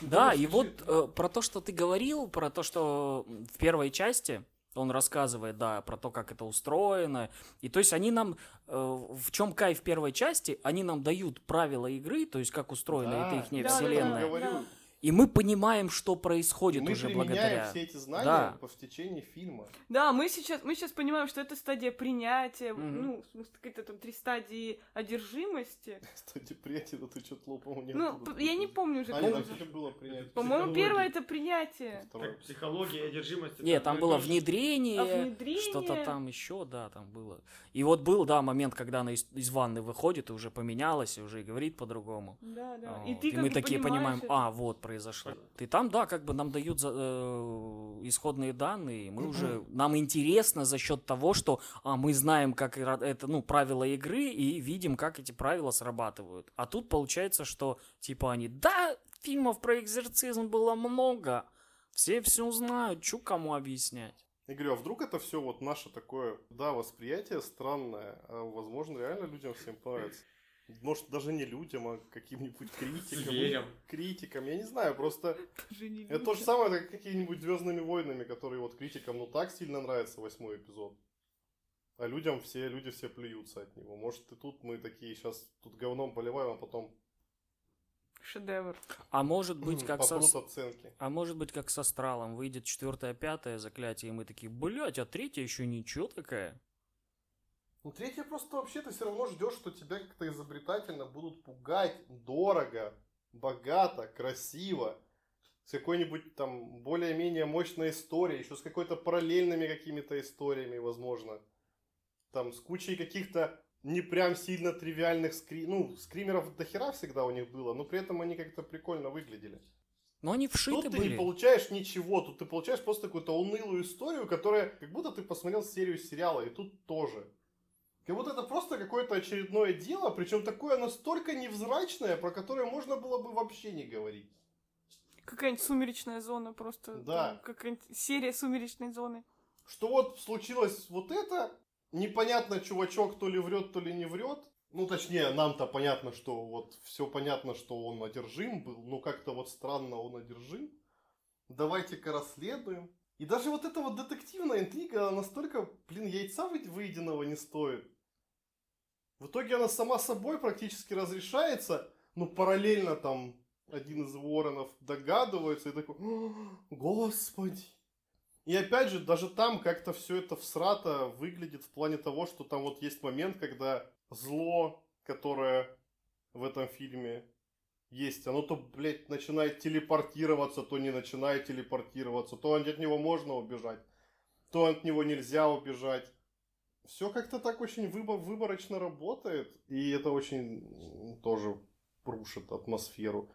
Да, и вот э, про то, что ты говорил, про то, что в первой части он рассказывает, да, про то, как это устроено. И то есть они нам, э, в чем кайф первой части, они нам дают правила игры, то есть как устроена Да, эта их да, да, вселенная. да. И мы понимаем, что происходит мы уже благодаря. все эти знания Да. по в течение фильма. Да, мы сейчас, мы сейчас понимаем, что это стадия принятия, Мгм. ну, в смысле, какие-то там три стадии одержимости. Кстати, приятель, да ты что-то лопал не Ну, я не помню уже, А, нет, там было принять. По-моему, первое это принятие. Психология и одержимость. Нет, там было внедрение, А внедрение? что-то там еще, да, там было. И вот был, да, момент, когда она из, ванны выходит и уже поменялась, и уже и говорит по-другому. Да, да. Вот. И мы такие понимаем, а, вот произошло. И там, да, как бы нам дают за- э, исходные данные, мы уже, нам интересно за счет того, что а, мы знаем, как это, ну, правила игры, и видим, как эти правила срабатывают. А тут получается, что, типа, они, да, фильмов про экзорцизм было много, все все знают, чё кому объяснять. Я говорю, а вдруг это все вот наше такое, да, восприятие странное, а возможно реально людям всем понравится. Может, даже не людям, а каким-нибудь критикам. Зверям. Критикам, я не знаю, просто Тоже не это то же самое, как какими-нибудь Звездными войнами, которые вот критикам ну так сильно нравится восьмой эпизод. А людям все, люди все плюются от него. Может, и тут мы такие сейчас тут говном поливаем, а потом Шедевр. А может быть, как со... оценки. А может быть, как с астралом, выйдет четвертое, пятое заклятие, и мы такие, блядь, а третья еще ничего такая. Ну, третье просто вообще ты все равно ждешь, что тебя как-то изобретательно будут пугать дорого, богато, красиво, с какой-нибудь там более-менее мощной историей, еще с какой-то параллельными какими-то историями, возможно. Там с кучей каких-то не прям сильно тривиальных скри... Ну, скримеров до хера всегда у них было, но при этом они как-то прикольно выглядели. Но они вшиты Тут ты были. не получаешь ничего, тут ты получаешь просто какую-то унылую историю, которая как будто ты посмотрел серию сериала, и тут тоже. Как будто это просто какое-то очередное дело, причем такое настолько невзрачное, про которое можно было бы вообще не говорить. Какая-нибудь сумеречная зона просто. Да. Какая-нибудь серия сумеречной зоны. Что вот случилось вот это, непонятно, чувачок то ли врет, то ли не врет. Ну, точнее, нам-то понятно, что вот все понятно, что он одержим был, но как-то вот странно он одержим. Давайте-ка расследуем. И даже вот эта вот детективная интрига, она настолько, блин, яйца вы- выеденного не стоит. В итоге она сама собой практически разрешается, но параллельно там один из воронов догадывается и такой, «О, господи. И опять же, даже там как-то все это всрато выглядит в плане того, что там вот есть момент, когда зло, которое в этом фильме есть, оно то, блядь, начинает телепортироваться, то не начинает телепортироваться, то от него можно убежать, то от него нельзя убежать. Все как-то так очень выбор- выборочно работает, и это очень тоже рушит атмосферу.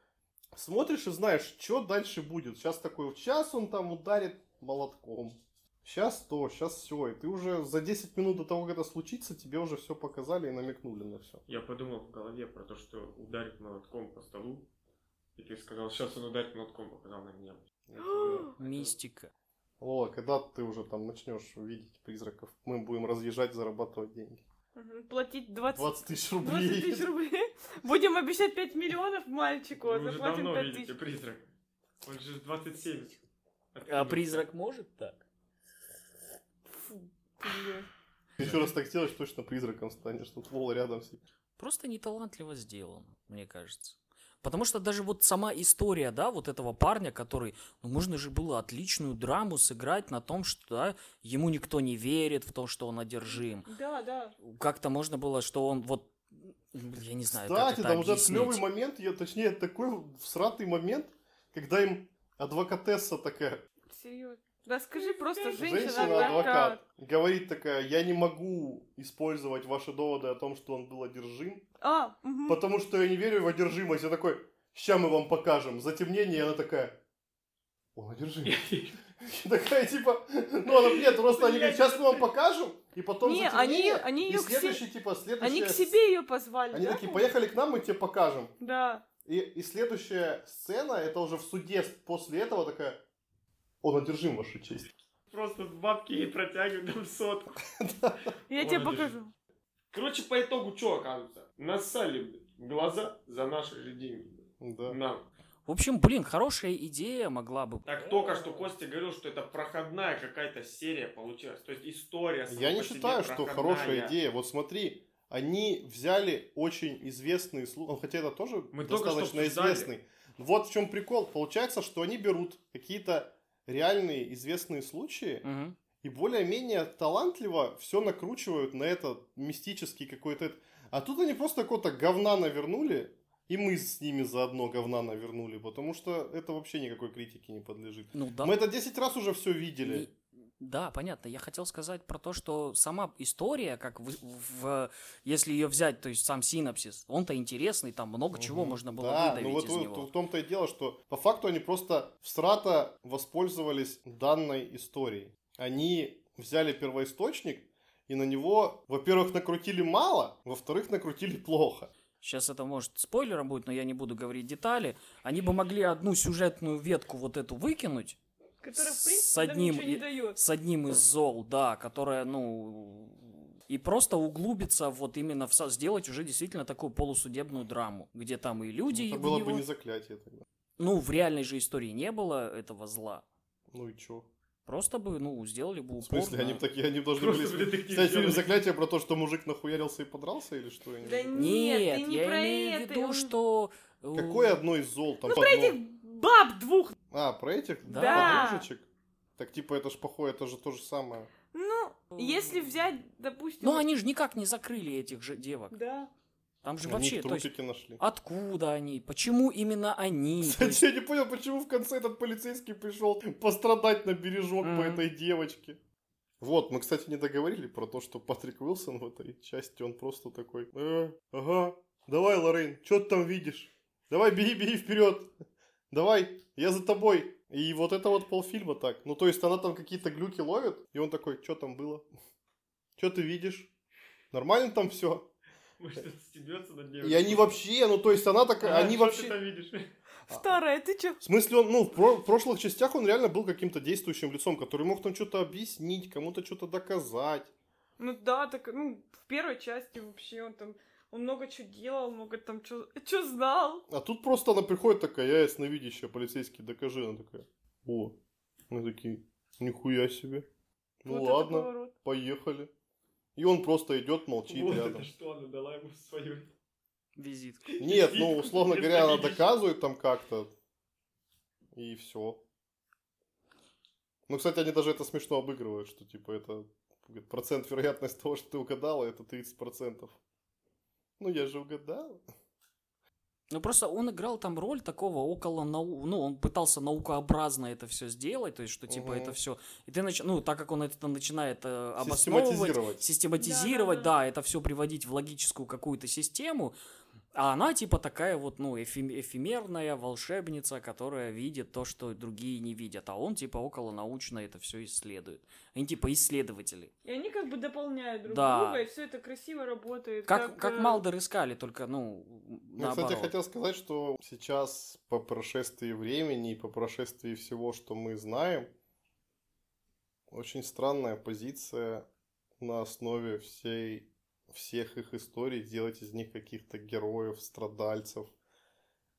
Смотришь и знаешь, что дальше будет. Сейчас такой, сейчас он там ударит молотком. Сейчас то, сейчас все. И ты уже за 10 минут до того, как это случится, тебе уже все показали и намекнули на все. Я подумал в голове про то, что ударит молотком по столу. И ты сказал, сейчас он ударит молотком, показал на меня. Мистика. Лола, когда ты уже там начнешь видеть призраков, мы будем разъезжать, зарабатывать деньги. Платить 20, 20 тысяч 20 рублей. тысяч рублей. Будем обещать 5 миллионов мальчику, а Вы уже заплатим давно 5 видите тысяч. призрака. Он же 27. А Откинулся. призрак может так? Фу, блядь. Еще раз так сделаешь, точно призраком станешь. Тут Лола рядом сидит. Просто неталантливо сделано, мне кажется. Потому что даже вот сама история, да, вот этого парня, который, ну, можно же было отличную драму сыграть на том, что да, ему никто не верит в то, что он одержим. Да, да. Как-то можно было, что он вот, я не знаю, как Кстати, это там уже клевый момент, я, точнее, такой всратый момент, когда им адвокатесса такая, Серьезно. Да скажи просто женщина-адвокат, женщина-адвокат. говорит такая, я не могу использовать ваши доводы о том, что он был одержим, А, мгм. потому что я не верю в одержимость. Я такой, сейчас мы вам покажем. Затемнение, и она такая, он одержим. И такая, типа, ну, она, нет, просто они говорят, сейчас мы вам покажем, и потом Не, они- они и её к се- следующий, типа, следующая... Они к себе ее позвали. Они да? такие, поехали к нам, мы тебе покажем. Да. И, и следующая сцена, это уже в суде после этого такая, он одержим, ваша честь. Просто бабки ей протягивают там сотку. Я тебе покажу. Короче, по итогу что оказывается? Нассали блин, в глаза за наши же деньги. блин. Да. Нам. В общем, блин, хорошая идея могла бы... Так только что Костя говорил, что это проходная какая-то серия получилась. То есть история Я не считаю, что проходная. хорошая идея. Вот смотри, они взяли очень известный случай, хотя это тоже Мы что достаточно известный. Вот в чем прикол. Получается, что они берут какие-то реальные известные случаи Мгм. И более-менее талантливо все накручивают на этот мистический какой-то... А тут они просто какого-то говна навернули, и мы с ними заодно говна навернули, потому что это вообще никакой критике не подлежит. Ну да. Мы это 10 раз уже все видели. И- Да, понятно. Я хотел сказать про то, что сама история, как в, в- если ее взять, то есть сам синапсис, он-то интересный, там много чего Мгм. можно было да, выдавить ну вот из в- него. в том-то и дело, что по факту они просто в страта воспользовались данной историей. Они взяли первоисточник и на него, во-первых, накрутили мало, во-вторых, накрутили плохо. Сейчас это может спойлером будет, но я не буду говорить детали. Они бы могли одну сюжетную ветку вот эту выкинуть Которая, в С принципе, нам одним не и- дает. с одним из зол, да, которая, ну, и просто углубиться вот именно в сделать уже действительно такую полусудебную драму, где там и люди Это в было него- бы не заклятие тогда. Ну, в реальной же истории не было этого зла. Ну и чё? Просто бы, ну, сделали бы В упор смысле, на- они бы такие, они должны Просто были в снять фильм. «Заклятие» про то, что мужик нахуярился и подрался, или что? Да. Нет, Нет, ты не я про имею в это, виду, он- что... э, Какое одно из зол? Там Ну, одно- про этих баб двух. А, про этих? Да. Подружечек? Так типа это ж похоже, это же то же самое. Ну, если взять, допустим... Ну, они же никак не закрыли этих же девок. Да. Там же Они вообще, их то есть, трупики нашли. откуда они, почему именно они? То есть, Кстати, я не понял, почему в конце этот полицейский пришел пострадать на бережок по Мгм. этой девочке. Вот, мы, кстати, не договорили про то, что Патрик Уилсон в этой части, он просто такой, э, ага, давай, Лоррейн, что ты там видишь? Давай, беги, беги вперед. Давай, я за тобой. И вот это вот полфильма так. Ну, то есть она там какие-то глюки ловит, и он такой, что там было? Что ты видишь? Нормально там все? Может, он стебется над ней. И они вообще, ну, то есть она такая, А, они что вообще... ты там видишь? Старая, ты чё? В смысле, он, ну, в, про- в прошлых частях он реально был каким-то действующим лицом, который мог там что-то объяснить, кому-то что-то доказать. Ну да, так, ну, в первой части вообще он там, он много чего делал, много там чё, чё знал. А тут просто она приходит такая, я ясновидящая, полицейский, докажи. Она такая, о, мы такие, нихуя себе. Ну Вот это ладно, поехали. И он просто идет, молчит Вот рядом. это что она дала ему свою. Визитку. Нет, ну, условно говоря, она доказывает там как-то. И все. Ну, кстати, они даже это смешно обыгрывают, что типа это процент вероятность того, что ты угадала, это 30%. Ну, я же угадала. Ну просто он играл там роль такого около нау... ну он пытался наукообразно это все сделать, то есть что типа Мгм. это все, и ты нач... ну так как он это начинает э, обосновывать, Систематизировать. систематизировать, Да-да-да. да, это все приводить в логическую какую-то систему, а она типа такая вот, ну, эфем- эфемерная волшебница, которая видит то, что другие не видят, а он типа около научно это все исследует. Они типа исследователи. И они как бы дополняют друг Да. друга, и все это красиво работает. Как, как, э, Малдер искали, только, ну, Ну, наоборот. кстати, хотел сказать, что сейчас по прошествии времени и по прошествии всего, что мы знаем, очень странная позиция на основе всей, всех их историй делать из них каких-то героев, страдальцев.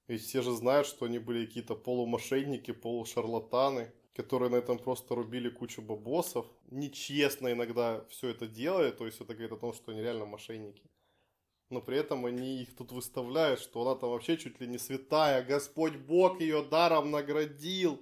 Ведь все же знают, что они были какие-то полумошенники, полушарлатаны, которые на этом просто рубили кучу бабосов. Нечестно иногда все это делают, то есть это говорит о том, что они реально мошенники но при этом они их тут выставляют, что она там вообще чуть ли не святая, Господь Бог ее даром наградил.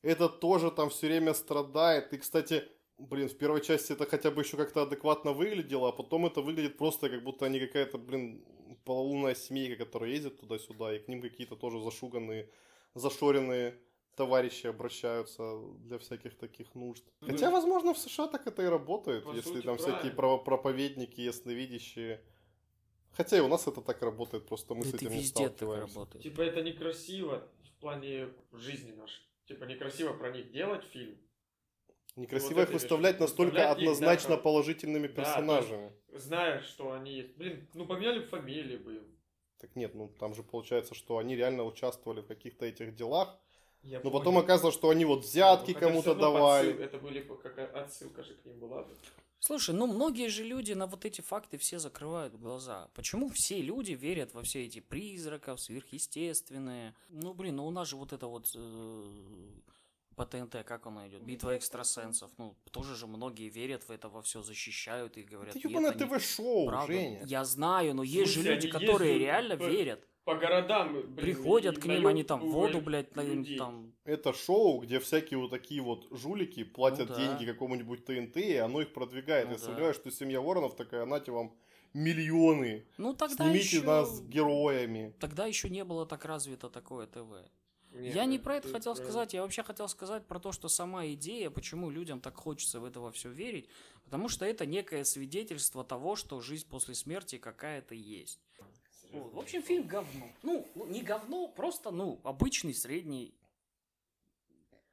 Этот тоже там все время страдает. И, кстати, блин, в первой части это хотя бы еще как-то адекватно выглядело, а потом это выглядит просто как будто они какая-то, блин, полулунная семейка, которая ездит туда-сюда, и к ним какие-то тоже зашуганные, зашоренные товарищи обращаются для всяких таких нужд. Ну, Хотя, возможно, в США так это и работает, если сути, там всякие правильно. право- проповедники, ясновидящие. Хотя и у нас это так работает, просто мы Да с этим не сталкиваемся. Типа это некрасиво в плане жизни нашей. Типа некрасиво про них делать фильм. Некрасиво Вот их выставлять настолько Выставлять их, да, однозначно положительными Да, персонажами. Зная, что они есть. Блин, ну поменяли бы фамилии бы. Так нет, ну там же получается, что они реально участвовали в каких-то этих делах, Я но понял. потом оказывается, что они вот взятки Ну, кому-то давали. подсыл- Это были бы как отсылка же к ним была. бы. Слушай, ну многие же люди на вот эти факты все закрывают глаза. Почему все люди верят во все эти призраков, сверхъестественные? Ну, блин, ну у нас же вот это вот э, по ТНТ, как оно идет? Битва экстрасенсов. Ну, тоже же многие верят в это, во все защищают и говорят, Это ебаное они ТВ-шоу, правда». Женя. Я знаю, но есть же люди, которые ездят реально по- верят. По городам, блин, Приходят к ним, они там воду, блядь, на- им людей. там... Это шоу, где всякие вот такие вот жулики платят Ну да. деньги какому-нибудь ТНТ, и оно их продвигает. Ну Я да. сомневаюсь, что семья Воронов такая, нате вам миллионы. Ну, тогда Снимите еще... нас героями. Тогда еще не было так развито такое ТВ. Нет, я не про это хотел про- сказать, я вообще хотел сказать про то, что сама идея, почему людям так хочется в это во все верить, потому что это некое свидетельство того, что жизнь после смерти какая-то есть. Вот. В общем, фильм говно. Ну, не говно, просто, ну, обычный, средний.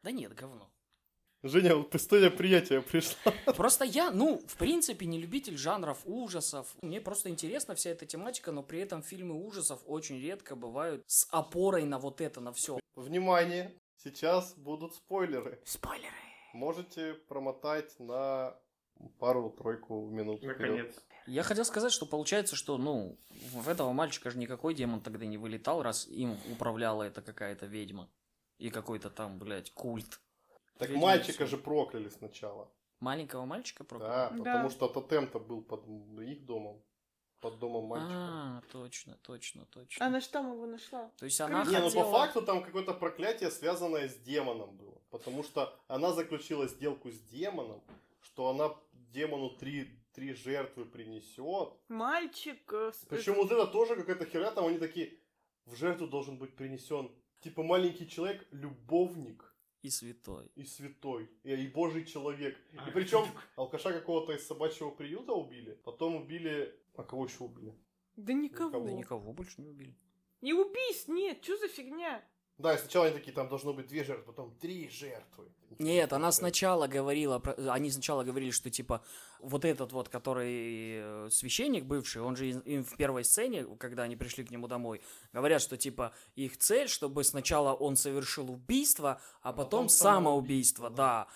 Да нет, говно. Женя, вот ты студия приятия пришла. Просто я, ну, в принципе, не любитель жанров ужасов. Мне просто интересна вся эта тематика, но при этом фильмы ужасов очень редко бывают с опорой на вот это, на все. Внимание, сейчас будут спойлеры. Спойлеры. Можете промотать на пару-тройку минут. вперед. Наконец. Я хотел сказать, что получается, что, ну, в этого мальчика же никакой демон тогда не вылетал, раз им управляла эта какая-то ведьма. И какой-то там, блядь, культ. Так Ведьмы мальчика же прокляли сначала. Маленького мальчика прокляли? Да, Да. потому что тотем-то был под их домом. Под домом мальчика. А, точно, точно, точно. Она ж там его нашла. То есть она Не, ну хотела... по факту там какое-то проклятие, связанное с демоном было. Потому что она заключила сделку с демоном, что она демону три, три жертвы принесет. Мальчик... э, Причем вот это тоже какая-то херня, там они такие, в жертву должен быть принесен, типа маленький человек, любовник. И святой. и святой, и, и божий человек. А, И причем алкаша какого-то из собачьего приюта убили, потом убили... А кого еще убили? Да никого. Да Никого. больше не убили. И убийств нет, что за фигня? Да, и сначала они такие, там должно быть две жертвы, потом три жертвы. Нет, она сначала говорила, они сначала говорили, что типа вот этот вот, который э, священник бывший, он же им- в первой сцене, когда они пришли к нему домой, говорят, что типа их цель, чтобы сначала он совершил убийство, а потом, потом самоубийство, самоубийство, да.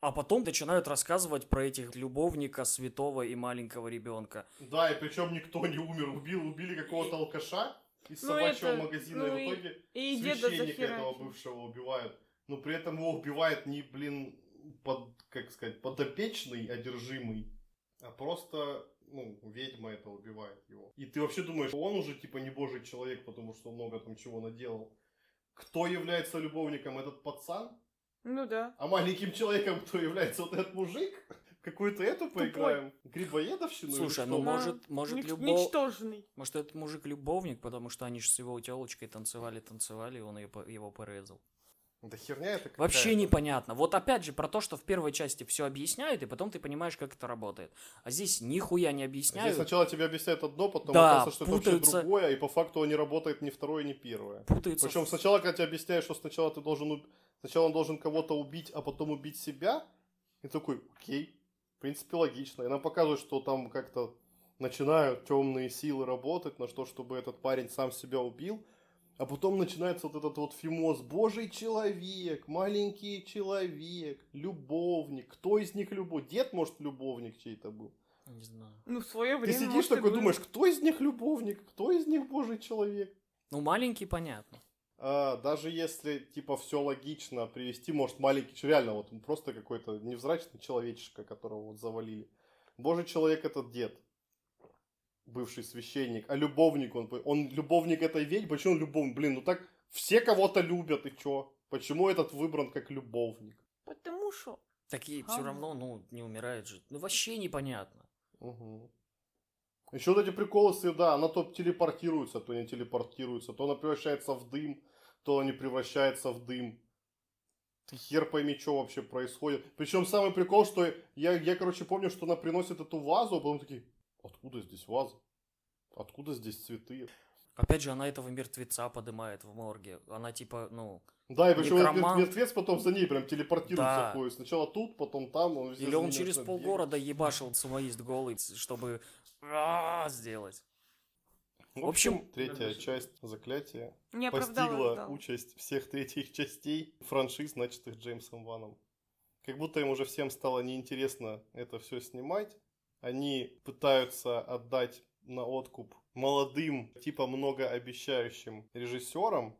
А потом начинают рассказывать про этих любовника, святого и маленького ребенка. Да, и причем никто не умер, убил, убили какого-то алкаша из Ну, собачьего это- магазина, ну и в и- итоге И деда священника этого бывшего убивают. Но при этом его убивает не, блин, под, как сказать, подопечный, одержимый, а просто, ну, ведьма это убивает его. И ты вообще думаешь, он уже типа не божий человек, потому что много там чего наделал. Кто является любовником? Этот пацан? Ну да. А маленьким человеком кто является? Вот этот мужик? Какую-то эту Тупой. поиграем? Грибоедовщину? Слушай, ну может, может Нич- любовь... Ничтожный. Может, этот мужик любовник, потому что они же с его телочкой танцевали, танцевали, и он ее, его порезал. Да херня это какая-то. Вообще непонятно. Вот опять же про то, что в первой части все объясняют, и потом ты понимаешь, как это работает. А здесь нихуя не Здесь объясняют. сначала тебе объясняют одно, потом Да, оказывается, что это вообще путаются. другое, и по факту не работает ни второе, ни первое. Путаются. Причем сначала, когда тебе объясняют, что сначала ты должен уб- сначала он должен кого-то убить, а потом убить себя, и такой, окей, в принципе, логично. И нам показывают, что там как-то начинают темные силы работать на то, чтобы этот парень сам себя убил. А потом начинается вот этот вот фимоз «Божий человек», «Маленький человек», «Любовник». Кто из них любовь? Дед, может, любовник чей-то был? Не знаю. Ну, в свое Ты время. сидишь может, и такой, думаешь, кто из них любовник, кто из них божий человек? Ну, маленький, понятно. А, даже если, типа, все логично привести, может, маленький, реально, вот он просто какой-то невзрачный человечишка, которого вот завалили. Божий человек это дед, бывший священник, а любовник он, он любовник этой ведьмы, почему он любовник? Блин, ну так все кого-то любят, и чё? Почему этот выбран как любовник? Потому что. Такие все Ага. равно, ну, не умирает же. Ну, вообще непонятно. Угу. Еще вот эти приколы, с- да, она то телепортируется, то не телепортируется, то она превращается в дым, то не превращается в дым. Ты хер пойми, что вообще происходит. Причем самый прикол, что я, я, короче, помню, что она приносит эту вазу, а потом такие, откуда здесь ваза? Откуда здесь цветы? Опять же, она этого мертвеца поднимает в морге. Она типа, ну... Да, и причем Некромант. мертвец потом за ней прям телепортируется. Да. ходит. Сначала тут, потом там. Он везде Или он через полгорода ебашил самоист голый, чтобы сделать. бегать. В общем, третья часть заклятия Не постигла ждал. участь всех третьих частей франшиз, начатых Джеймсом Ваном. Как будто им уже всем стало неинтересно это все снимать. Они пытаются отдать на откуп молодым, типа многообещающим режиссерам.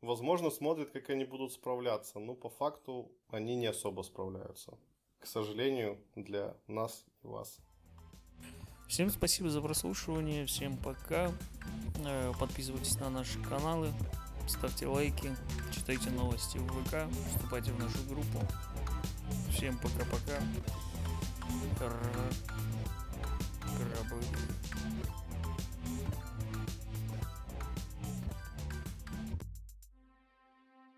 Возможно, смотрят, как они будут справляться. Но по факту они не особо справляются. К сожалению, для нас и вас. Всем спасибо за прослушивание, всем пока. Э, Подписывайтесь на наши каналы, ставьте лайки, читайте новости в ВК, вступайте в нашу группу. Всем пока-пока. Кра- Крабы.